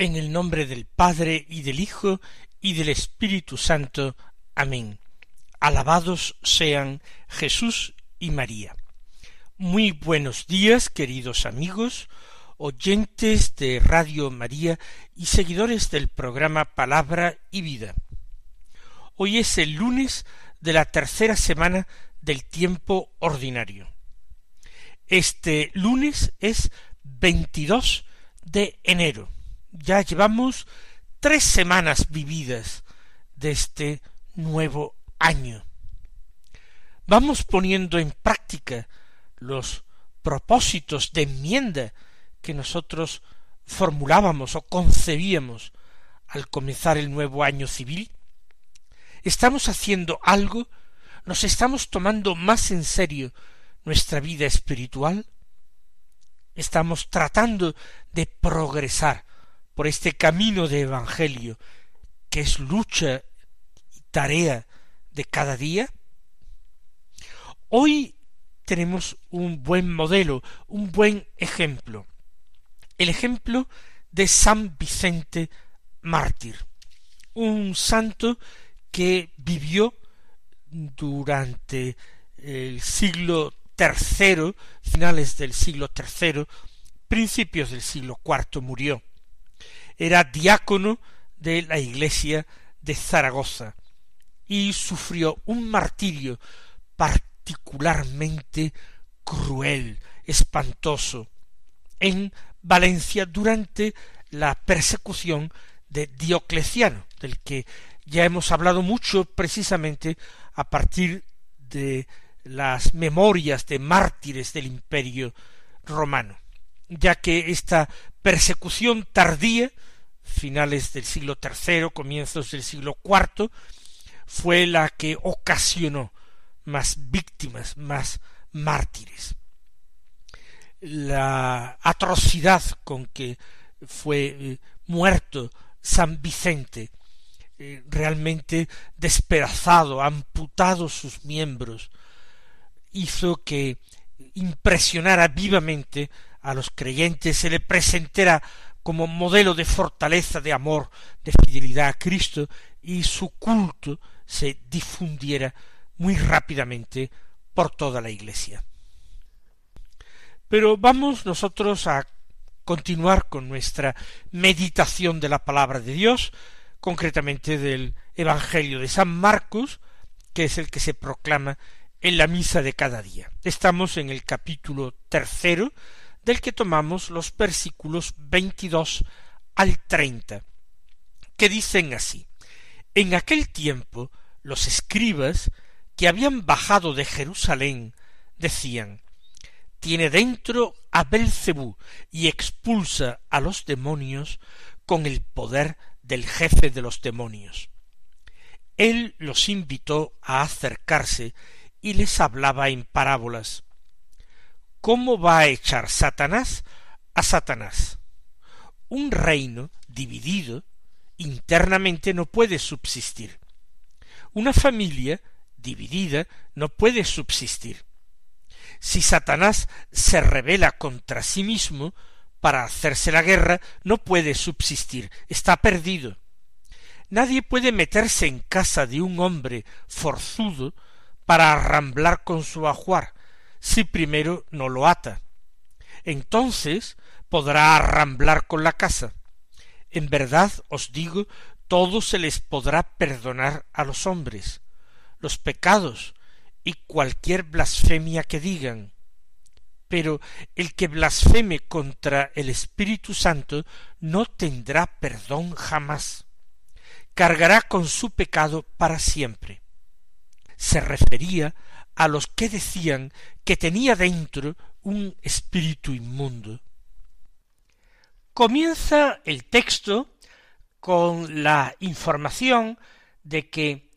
En el nombre del Padre y del Hijo y del Espíritu Santo. Amén. Alabados sean Jesús y María. Muy buenos días, queridos amigos, oyentes de Radio María y seguidores del programa Palabra y Vida. Hoy es el lunes de la tercera semana del tiempo ordinario. Este lunes es 22 de enero ya llevamos tres semanas vividas de este nuevo año. Vamos poniendo en práctica los propósitos de enmienda que nosotros formulábamos o concebíamos al comenzar el nuevo año civil? ¿Estamos haciendo algo? ¿Nos estamos tomando más en serio nuestra vida espiritual? ¿Estamos tratando de progresar por este camino de Evangelio, que es lucha y tarea de cada día? Hoy tenemos un buen modelo, un buen ejemplo, el ejemplo de San Vicente mártir, un santo que vivió durante el siglo tercero, finales del siglo tercero, principios del siglo cuarto murió era diácono de la iglesia de Zaragoza y sufrió un martirio particularmente cruel, espantoso, en Valencia durante la persecución de Diocleciano, del que ya hemos hablado mucho precisamente a partir de las memorias de mártires del imperio romano, ya que esta persecución tardía finales del siglo III, comienzos del siglo IV, fue la que ocasionó más víctimas, más mártires. La atrocidad con que fue eh, muerto San Vicente, eh, realmente despedazado, amputado sus miembros, hizo que impresionara vivamente a los creyentes, se le presentara como modelo de fortaleza, de amor, de fidelidad a Cristo, y su culto se difundiera muy rápidamente por toda la Iglesia. Pero vamos nosotros a continuar con nuestra meditación de la palabra de Dios, concretamente del Evangelio de San Marcos, que es el que se proclama en la misa de cada día. Estamos en el capítulo tercero del que tomamos los versículos veintidós al treinta, que dicen así En aquel tiempo los escribas que habían bajado de Jerusalén decían tiene dentro a Belcebú y expulsa a los demonios con el poder del jefe de los demonios. Él los invitó a acercarse y les hablaba en parábolas. ¿Cómo va a echar Satanás a Satanás? Un reino dividido internamente no puede subsistir. Una familia dividida no puede subsistir. Si Satanás se revela contra sí mismo para hacerse la guerra, no puede subsistir, está perdido. Nadie puede meterse en casa de un hombre forzudo para arramblar con su ajuar, si primero no lo ata. Entonces podrá arramblar con la casa. En verdad os digo, todo se les podrá perdonar a los hombres, los pecados y cualquier blasfemia que digan. Pero el que blasfeme contra el Espíritu Santo no tendrá perdón jamás. Cargará con su pecado para siempre. Se refería a los que decían que tenía dentro un espíritu inmundo. Comienza el texto con la información de que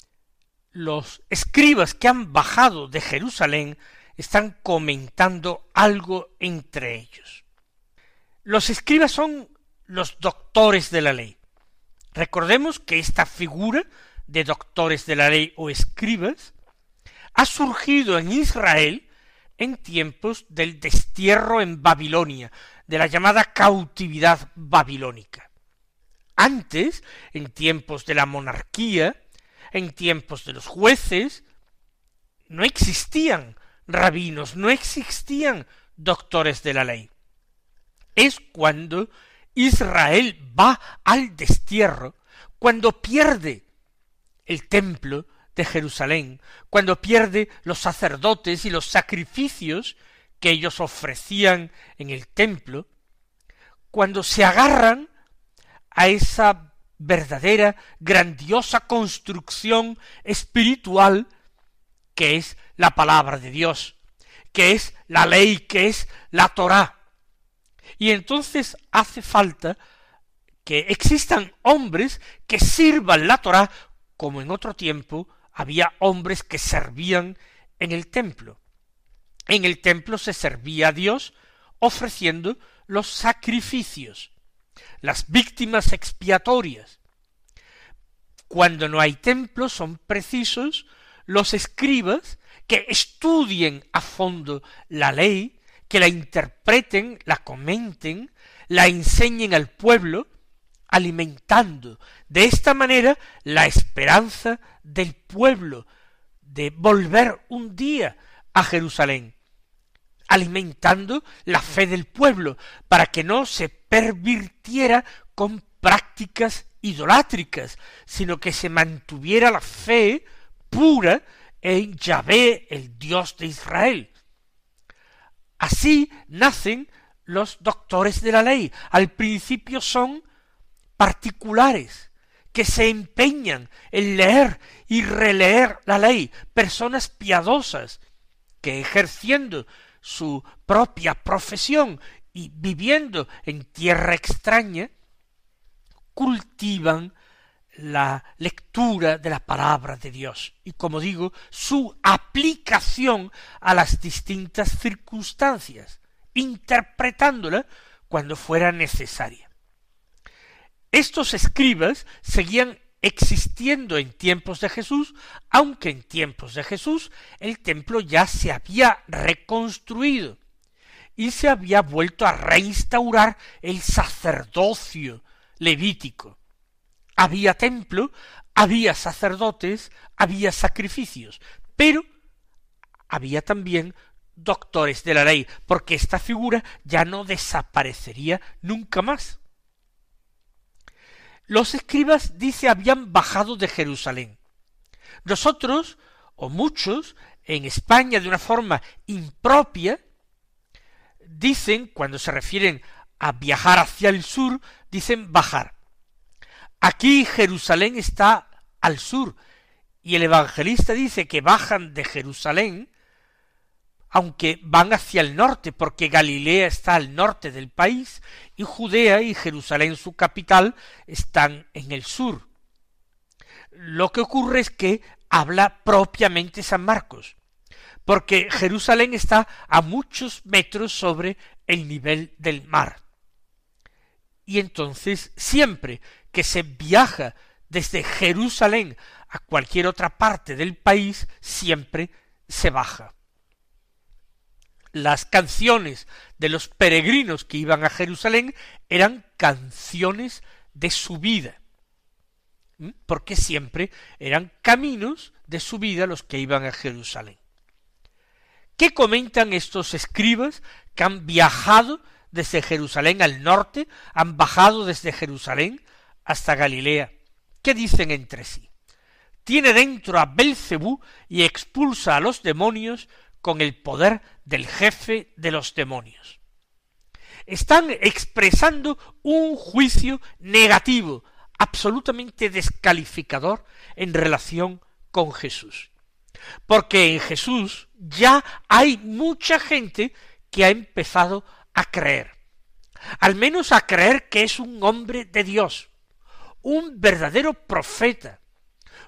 los escribas que han bajado de Jerusalén están comentando algo entre ellos. Los escribas son los doctores de la ley. Recordemos que esta figura de doctores de la ley o escribas ha surgido en Israel en tiempos del destierro en Babilonia, de la llamada cautividad babilónica. Antes, en tiempos de la monarquía, en tiempos de los jueces, no existían rabinos, no existían doctores de la ley. Es cuando Israel va al destierro, cuando pierde el templo de Jerusalén, cuando pierde los sacerdotes y los sacrificios que ellos ofrecían en el templo, cuando se agarran a esa verdadera, grandiosa construcción espiritual que es la palabra de Dios, que es la ley, que es la Torá. Y entonces hace falta que existan hombres que sirvan la Torá como en otro tiempo había hombres que servían en el templo. En el templo se servía a Dios ofreciendo los sacrificios, las víctimas expiatorias. Cuando no hay templo son precisos los escribas que estudien a fondo la ley, que la interpreten, la comenten, la enseñen al pueblo, alimentando de esta manera la esperanza del pueblo de volver un día a Jerusalén, alimentando la fe del pueblo para que no se pervirtiera con prácticas idolátricas, sino que se mantuviera la fe pura en Yahvé, el Dios de Israel. Así nacen los doctores de la ley. Al principio son particulares que se empeñan en leer y releer la ley, personas piadosas que ejerciendo su propia profesión y viviendo en tierra extraña, cultivan la lectura de la palabra de Dios y, como digo, su aplicación a las distintas circunstancias, interpretándola cuando fuera necesaria. Estos escribas seguían existiendo en tiempos de Jesús, aunque en tiempos de Jesús el templo ya se había reconstruido y se había vuelto a reinstaurar el sacerdocio levítico. Había templo, había sacerdotes, había sacrificios, pero había también doctores de la ley, porque esta figura ya no desaparecería nunca más. Los escribas, dice, habían bajado de Jerusalén. Nosotros, o muchos, en España de una forma impropia, dicen, cuando se refieren a viajar hacia el sur, dicen bajar. Aquí Jerusalén está al sur, y el evangelista dice que bajan de Jerusalén aunque van hacia el norte, porque Galilea está al norte del país, y Judea y Jerusalén, su capital, están en el sur. Lo que ocurre es que habla propiamente San Marcos, porque Jerusalén está a muchos metros sobre el nivel del mar. Y entonces siempre que se viaja desde Jerusalén a cualquier otra parte del país, siempre se baja las canciones de los peregrinos que iban a Jerusalén eran canciones de subida, porque siempre eran caminos de subida los que iban a Jerusalén. ¿Qué comentan estos escribas que han viajado desde Jerusalén al norte, han bajado desde Jerusalén hasta Galilea? ¿Qué dicen entre sí? Tiene dentro a Belcebú y expulsa a los demonios con el poder del jefe de los demonios. Están expresando un juicio negativo, absolutamente descalificador en relación con Jesús. porque en Jesús ya hay mucha gente que ha empezado a creer, al menos a creer que es un hombre de Dios, un verdadero profeta,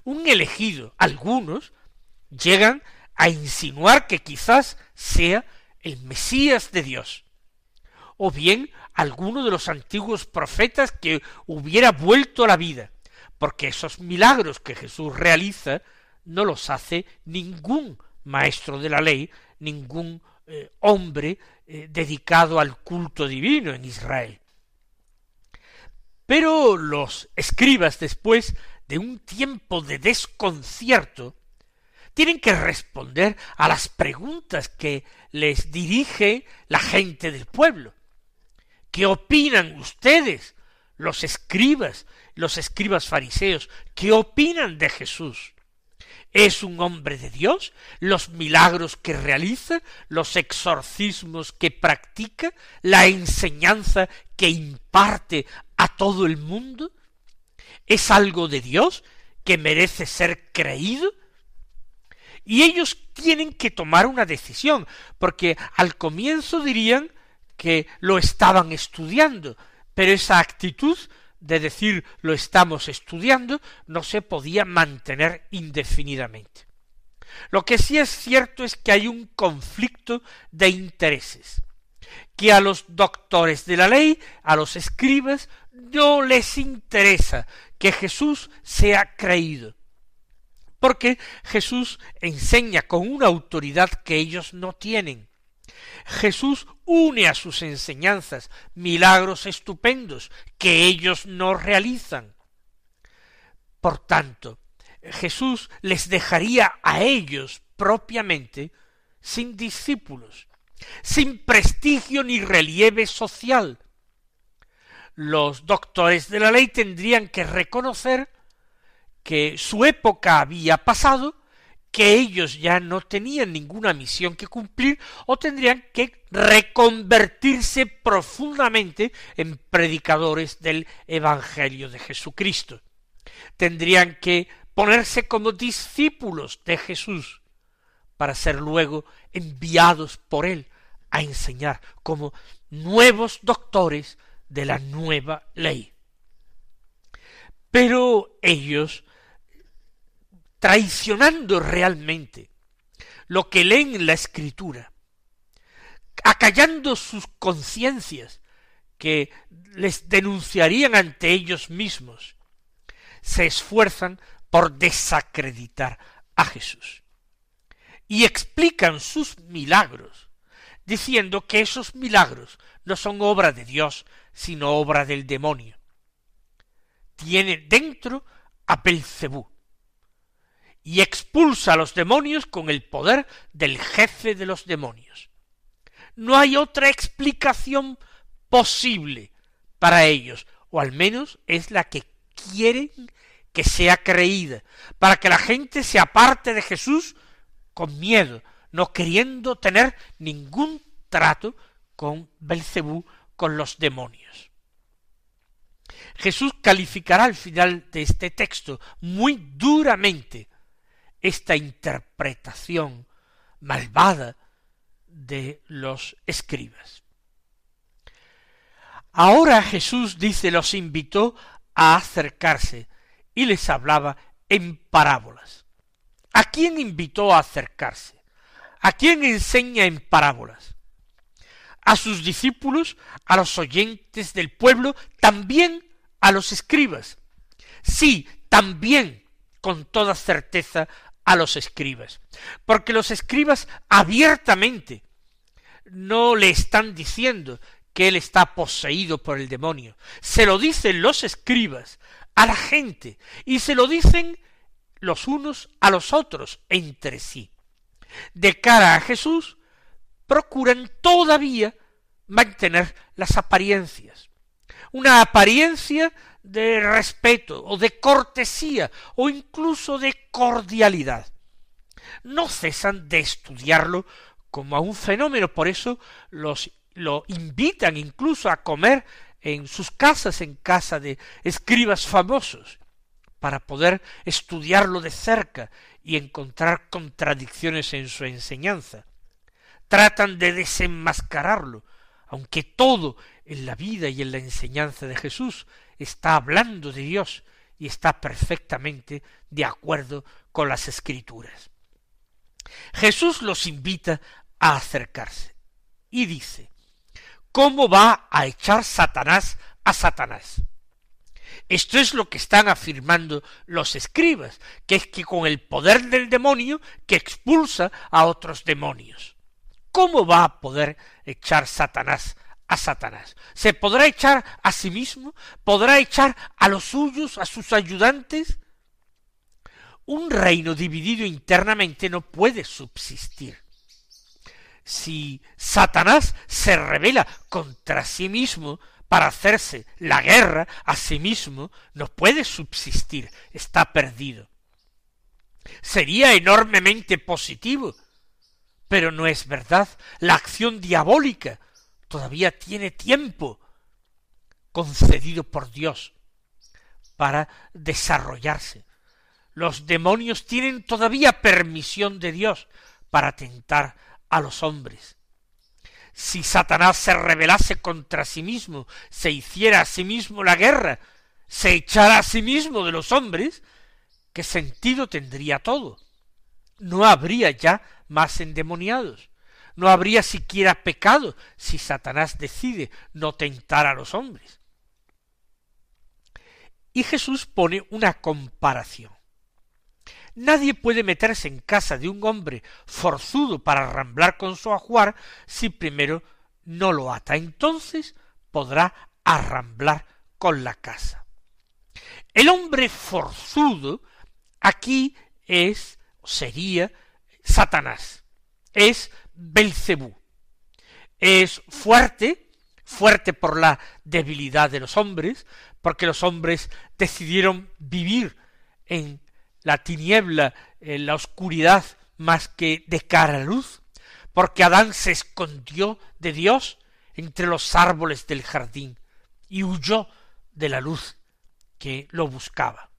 un elegido. Algunos llegan a insinuar que quizás sea el Mesías de Dios, o bien alguno de los antiguos profetas que hubiera vuelto a la vida, porque esos milagros que Jesús realiza no los hace ningún maestro de la ley, ningún eh, hombre eh, dedicado al culto divino en Israel. Pero los escribas, después de un tiempo de desconcierto, tienen que responder a las preguntas que les dirige la gente del pueblo. ¿Qué opinan ustedes, los escribas, los escribas fariseos? ¿Qué opinan de Jesús? ¿Es un hombre de Dios? ¿Los milagros que realiza? ¿Los exorcismos que practica? ¿La enseñanza que imparte a todo el mundo? ¿Es algo de Dios que merece ser creído? Y ellos tienen que tomar una decisión, porque al comienzo dirían que lo estaban estudiando, pero esa actitud de decir lo estamos estudiando no se podía mantener indefinidamente. Lo que sí es cierto es que hay un conflicto de intereses, que a los doctores de la ley, a los escribas, no les interesa que Jesús sea creído, porque Jesús enseña con una autoridad que ellos no tienen, Jesús une a sus enseñanzas milagros estupendos que ellos no realizan. Por tanto, Jesús les dejaría a ellos propiamente sin discípulos, sin prestigio ni relieve social. Los doctores de la ley tendrían que reconocer que su época había pasado que ellos ya no tenían ninguna misión que cumplir o tendrían que reconvertirse profundamente en predicadores del Evangelio de Jesucristo. Tendrían que ponerse como discípulos de Jesús para ser luego enviados por él a enseñar como nuevos doctores de la nueva ley. Pero ellos traicionando realmente lo que leen en la escritura, acallando sus conciencias que les denunciarían ante ellos mismos, se esfuerzan por desacreditar a Jesús. Y explican sus milagros, diciendo que esos milagros no son obra de Dios, sino obra del demonio. Tiene dentro a Belcebú, y expulsa a los demonios con el poder del jefe de los demonios. No hay otra explicación posible para ellos, o al menos es la que quieren que sea creída, para que la gente se aparte de Jesús con miedo, no queriendo tener ningún trato con Belcebú, con los demonios. Jesús calificará al final de este texto muy duramente esta interpretación malvada de los escribas. Ahora Jesús dice los invitó a acercarse y les hablaba en parábolas. ¿A quién invitó a acercarse? ¿A quién enseña en parábolas? A sus discípulos, a los oyentes del pueblo, también a los escribas. Sí, también, con toda certeza, a los escribas, porque los escribas abiertamente no le están diciendo que él está poseído por el demonio, se lo dicen los escribas a la gente y se lo dicen los unos a los otros entre sí. De cara a Jesús, procuran todavía mantener las apariencias. Una apariencia de respeto o de cortesía o incluso de cordialidad. No cesan de estudiarlo como a un fenómeno, por eso los lo invitan incluso a comer en sus casas, en casa de escribas famosos, para poder estudiarlo de cerca y encontrar contradicciones en su enseñanza. Tratan de desenmascararlo, aunque todo en la vida y en la enseñanza de Jesús está hablando de Dios y está perfectamente de acuerdo con las escrituras. Jesús los invita a acercarse y dice, ¿cómo va a echar Satanás a Satanás? Esto es lo que están afirmando los escribas, que es que con el poder del demonio que expulsa a otros demonios. ¿Cómo va a poder echar Satanás a Satanás? ¿Se podrá echar a sí mismo? ¿Podrá echar a los suyos, a sus ayudantes? Un reino dividido internamente no puede subsistir. Si Satanás se revela contra sí mismo, para hacerse la guerra a sí mismo no puede subsistir, está perdido. Sería enormemente positivo, pero no es verdad. La acción diabólica todavía tiene tiempo concedido por Dios para desarrollarse. Los demonios tienen todavía permisión de Dios para tentar a los hombres si Satanás se rebelase contra sí mismo, se hiciera a sí mismo la guerra, se echara a sí mismo de los hombres, ¿qué sentido tendría todo? No habría ya más endemoniados, no habría siquiera pecado si Satanás decide no tentar a los hombres. Y Jesús pone una comparación. Nadie puede meterse en casa de un hombre forzudo para arramblar con su ajuar si primero no lo ata. Entonces podrá arramblar con la casa. El hombre forzudo aquí es, sería, Satanás, es Belcebú. Es fuerte, fuerte por la debilidad de los hombres, porque los hombres decidieron vivir en la tiniebla, en la oscuridad, más que de cara a luz, porque Adán se escondió de Dios entre los árboles del jardín y huyó de la luz que lo buscaba.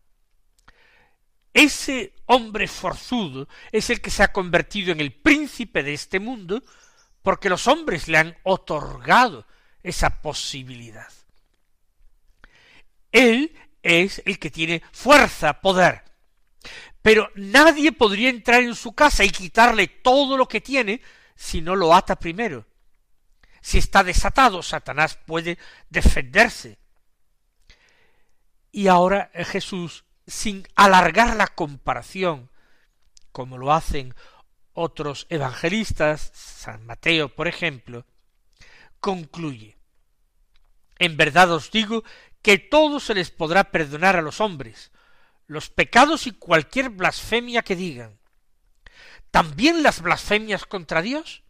Ese hombre forzudo es el que se ha convertido en el príncipe de este mundo porque los hombres le han otorgado esa posibilidad. Él es el que tiene fuerza, poder, pero nadie podría entrar en su casa y quitarle todo lo que tiene si no lo ata primero. Si está desatado, Satanás puede defenderse. Y ahora Jesús, sin alargar la comparación, como lo hacen otros evangelistas, San Mateo, por ejemplo, concluye. En verdad os digo que todo se les podrá perdonar a los hombres, los pecados y cualquier blasfemia que digan. También las blasfemias contra Dios,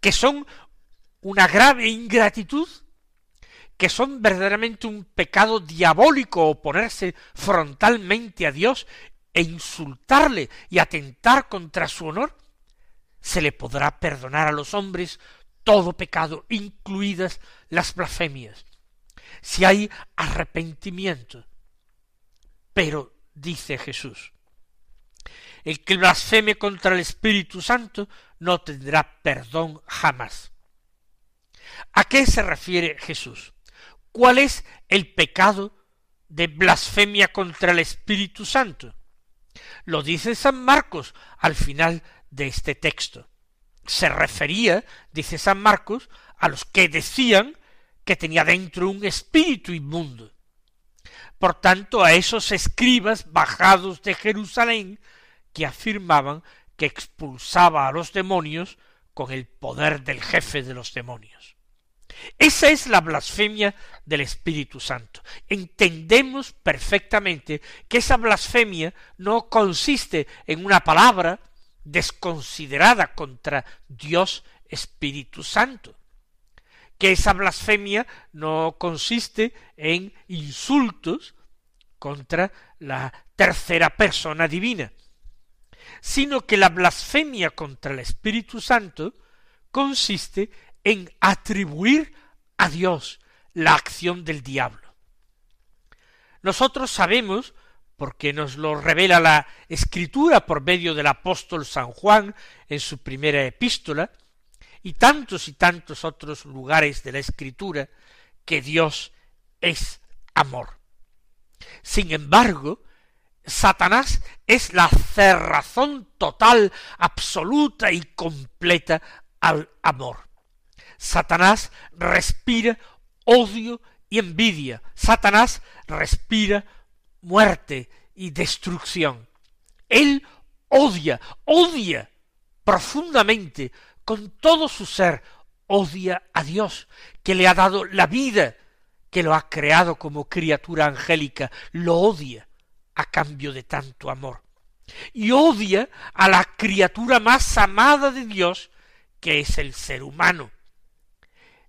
que son una grave ingratitud, que son verdaderamente un pecado diabólico oponerse frontalmente a Dios e insultarle y atentar contra su honor, se le podrá perdonar a los hombres todo pecado, incluidas las blasfemias, si hay arrepentimiento. Pero dice Jesús. El que blasfeme contra el Espíritu Santo no tendrá perdón jamás. ¿A qué se refiere Jesús? ¿Cuál es el pecado de blasfemia contra el Espíritu Santo? Lo dice San Marcos al final de este texto. Se refería, dice San Marcos, a los que decían que tenía dentro un espíritu inmundo por tanto a esos escribas bajados de Jerusalén que afirmaban que expulsaba a los demonios con el poder del jefe de los demonios. Esa es la blasfemia del Espíritu Santo. Entendemos perfectamente que esa blasfemia no consiste en una palabra desconsiderada contra Dios Espíritu Santo, que esa blasfemia no consiste en insultos contra la tercera persona divina, sino que la blasfemia contra el Espíritu Santo consiste en atribuir a Dios la acción del diablo. Nosotros sabemos, porque nos lo revela la escritura por medio del apóstol San Juan en su primera epístola, y tantos y tantos otros lugares de la escritura, que Dios es amor. Sin embargo, Satanás es la cerrazón total, absoluta y completa al amor. Satanás respira odio y envidia. Satanás respira muerte y destrucción. Él odia, odia profundamente, con todo su ser, odia a Dios, que le ha dado la vida, que lo ha creado como criatura angélica, lo odia a cambio de tanto amor. Y odia a la criatura más amada de Dios, que es el ser humano.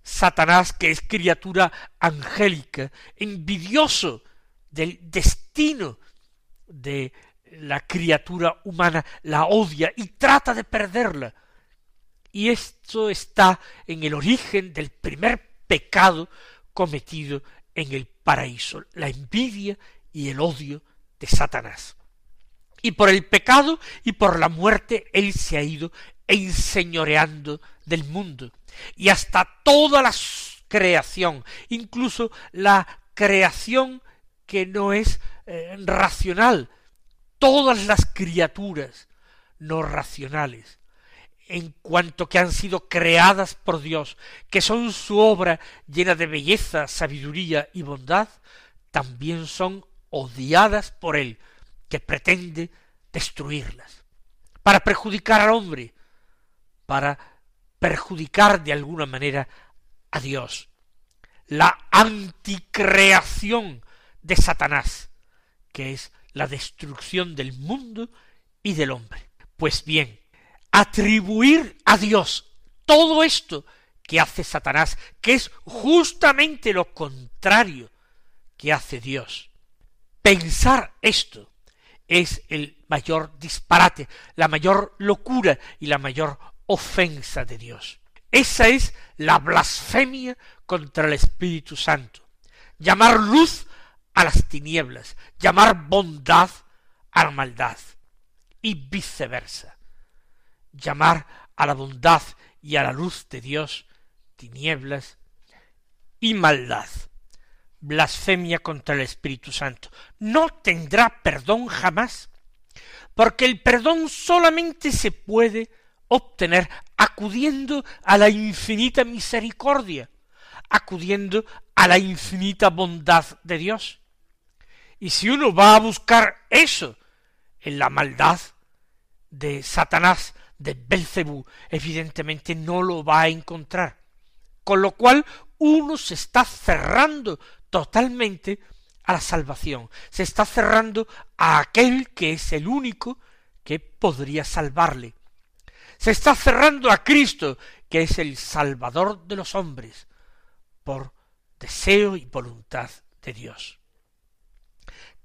Satanás, que es criatura angélica, envidioso del destino de la criatura humana, la odia y trata de perderla. Y esto está en el origen del primer pecado cometido en el paraíso, la envidia y el odio de Satanás. Y por el pecado y por la muerte él se ha ido enseñoreando del mundo. Y hasta toda la creación, incluso la creación que no es eh, racional, todas las criaturas no racionales, en cuanto que han sido creadas por Dios, que son su obra llena de belleza, sabiduría y bondad, también son odiadas por Él, que pretende destruirlas, para perjudicar al hombre, para perjudicar de alguna manera a Dios. La anticreación de Satanás, que es la destrucción del mundo y del hombre. Pues bien, atribuir a Dios todo esto que hace Satanás, que es justamente lo contrario que hace Dios. Pensar esto es el mayor disparate, la mayor locura y la mayor ofensa de Dios. Esa es la blasfemia contra el Espíritu Santo. Llamar luz a las tinieblas, llamar bondad a la maldad y viceversa. Llamar a la bondad y a la luz de Dios tinieblas y maldad. Blasfemia contra el Espíritu Santo. No tendrá perdón jamás, porque el perdón solamente se puede obtener acudiendo a la infinita misericordia, acudiendo a la infinita bondad de Dios. Y si uno va a buscar eso en la maldad de Satanás, de Belcebú, evidentemente no lo va a encontrar. Con lo cual uno se está cerrando totalmente a la salvación, se está cerrando a aquel que es el único que podría salvarle. Se está cerrando a Cristo, que es el Salvador de los hombres, por deseo y voluntad de Dios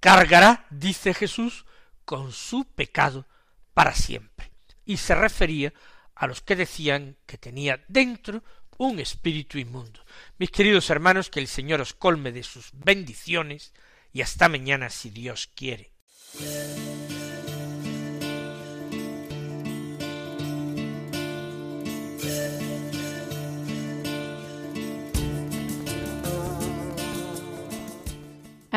cargará, dice Jesús, con su pecado para siempre. Y se refería a los que decían que tenía dentro un espíritu inmundo. Mis queridos hermanos, que el Señor os colme de sus bendiciones y hasta mañana si Dios quiere.